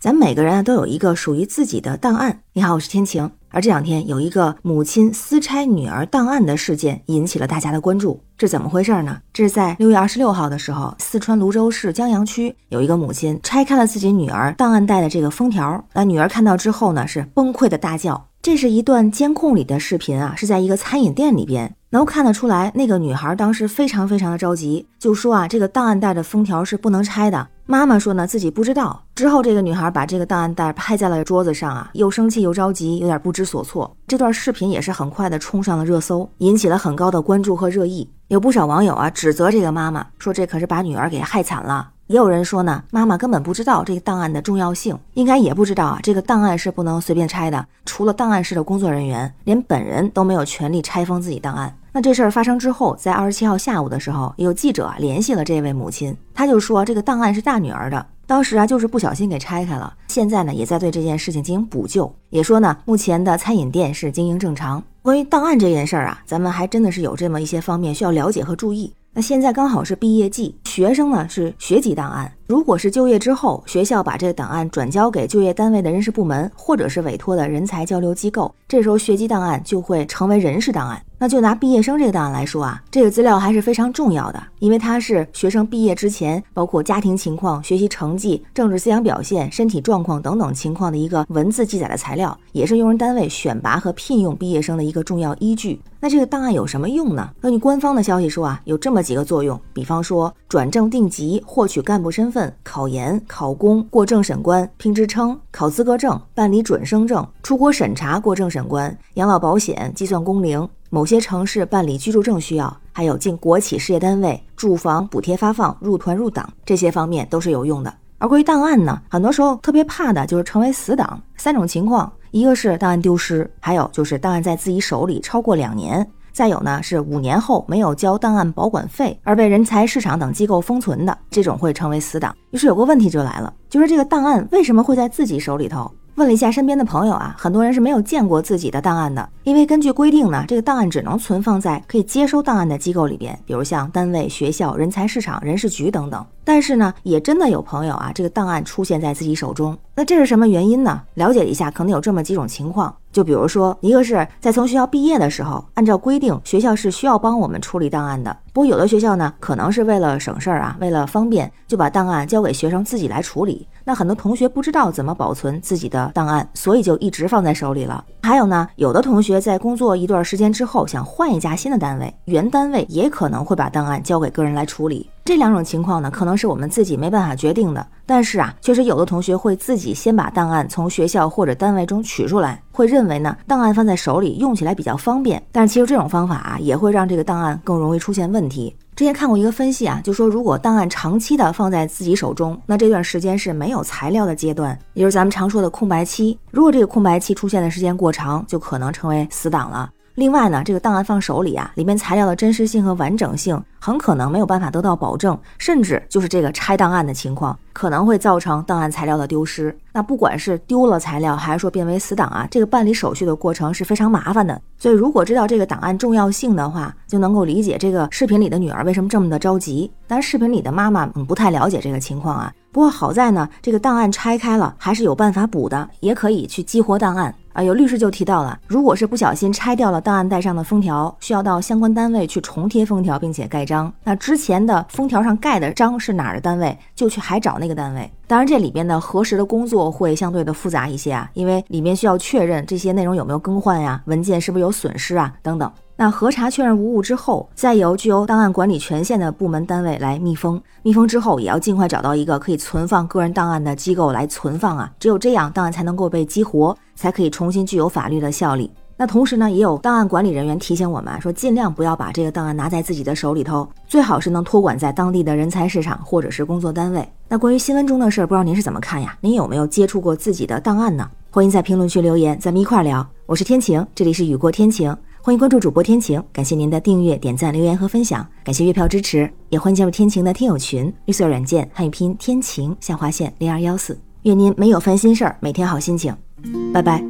咱每个人啊都有一个属于自己的档案。你好，我是天晴。而这两天有一个母亲私拆女儿档案的事件引起了大家的关注，这怎么回事呢？这是在六月二十六号的时候，四川泸州市江阳区有一个母亲拆开了自己女儿档案袋的这个封条，那女儿看到之后呢，是崩溃的大叫。这是一段监控里的视频啊，是在一个餐饮店里边，能够看得出来，那个女孩当时非常非常的着急，就说啊，这个档案袋的封条是不能拆的。妈妈说呢，自己不知道。之后，这个女孩把这个档案袋拍在了桌子上啊，又生气又着急，有点不知所措。这段视频也是很快的冲上了热搜，引起了很高的关注和热议。有不少网友啊，指责这个妈妈说，这可是把女儿给害惨了。也有人说呢，妈妈根本不知道这个档案的重要性，应该也不知道啊，这个档案是不能随便拆的。除了档案室的工作人员，连本人都没有权利拆封自己档案。那这事儿发生之后，在二十七号下午的时候，有记者联系了这位母亲，他就说这个档案是大女儿的，当时啊就是不小心给拆开了，现在呢也在对这件事情进行补救，也说呢目前的餐饮店是经营正常。关于档案这件事儿啊，咱们还真的是有这么一些方面需要了解和注意。那现在刚好是毕业季，学生呢是学籍档案。如果是就业之后，学校把这个档案转交给就业单位的人事部门，或者是委托的人才交流机构，这时候学籍档案就会成为人事档案。那就拿毕业生这个档案来说啊，这个资料还是非常重要的，因为它是学生毕业之前，包括家庭情况、学习成绩、政治思想表现、身体状况等等情况的一个文字记载的材料，也是用人单位选拔和聘用毕业生的一个重要依据。那这个档案有什么用呢？根据官方的消息说啊，有这么几个作用，比方说转正定级、获取干部身份、考研、考公、过政审关、评职称、考资格证、办理准生证、出国审查过政审关、养老保险计算工龄。某些城市办理居住证需要，还有进国企事业单位住房补贴发放、入团入党这些方面都是有用的。而关于档案呢，很多时候特别怕的就是成为死党。三种情况，一个是档案丢失，还有就是档案在自己手里超过两年，再有呢是五年后没有交档案保管费而被人才市场等机构封存的，这种会成为死党。于是有个问题就来了，就是这个档案为什么会在自己手里头？问了一下身边的朋友啊，很多人是没有见过自己的档案的，因为根据规定呢，这个档案只能存放在可以接收档案的机构里边，比如像单位、学校、人才市场、人事局等等。但是呢，也真的有朋友啊，这个档案出现在自己手中，那这是什么原因呢？了解一下，可能有这么几种情况。就比如说，一个是在从学校毕业的时候，按照规定，学校是需要帮我们处理档案的。不过有的学校呢，可能是为了省事儿啊，为了方便，就把档案交给学生自己来处理。那很多同学不知道怎么保存自己的档案，所以就一直放在手里了。还有呢，有的同学在工作一段时间之后，想换一家新的单位，原单位也可能会把档案交给个人来处理。这两种情况呢，可能是我们自己没办法决定的。但是啊，确实有的同学会自己先把档案从学校或者单位中取出来，会认为呢，档案放在手里用起来比较方便。但是其实这种方法啊，也会让这个档案更容易出现问题。题之前看过一个分析啊，就说如果档案长期的放在自己手中，那这段时间是没有材料的阶段，也就是咱们常说的空白期。如果这个空白期出现的时间过长，就可能成为死档了。另外呢，这个档案放手里啊，里面材料的真实性和完整性很可能没有办法得到保证，甚至就是这个拆档案的情况，可能会造成档案材料的丢失。那不管是丢了材料，还是说变为死档啊，这个办理手续的过程是非常麻烦的。所以如果知道这个档案重要性的话，就能够理解这个视频里的女儿为什么这么的着急。但视频里的妈妈嗯不太了解这个情况啊。不过好在呢，这个档案拆开了还是有办法补的，也可以去激活档案。啊，有律师就提到了，如果是不小心拆掉了档案袋上的封条，需要到相关单位去重贴封条，并且盖章。那之前的封条上盖的章是哪儿的单位，就去还找那个单位。当然，这里边的核实的工作会相对的复杂一些啊，因为里面需要确认这些内容有没有更换呀，文件是不是有损失啊，等等。那核查确认无误之后，再由具有档案管理权限的部门单位来密封。密封之后，也要尽快找到一个可以存放个人档案的机构来存放啊。只有这样，档案才能够被激活，才可以重新具有法律的效力。那同时呢，也有档案管理人员提醒我们说，尽量不要把这个档案拿在自己的手里头，最好是能托管在当地的人才市场或者是工作单位。那关于新闻中的事儿，不知道您是怎么看呀？您有没有接触过自己的档案呢？欢迎在评论区留言，咱们一块儿聊。我是天晴，这里是雨过天晴。欢迎关注主播天晴，感谢您的订阅、点赞、留言和分享，感谢月票支持，也欢迎加入天晴的听友群，绿色软件汉语拼天晴下划线零二幺四，愿您没有烦心事儿，每天好心情，拜拜。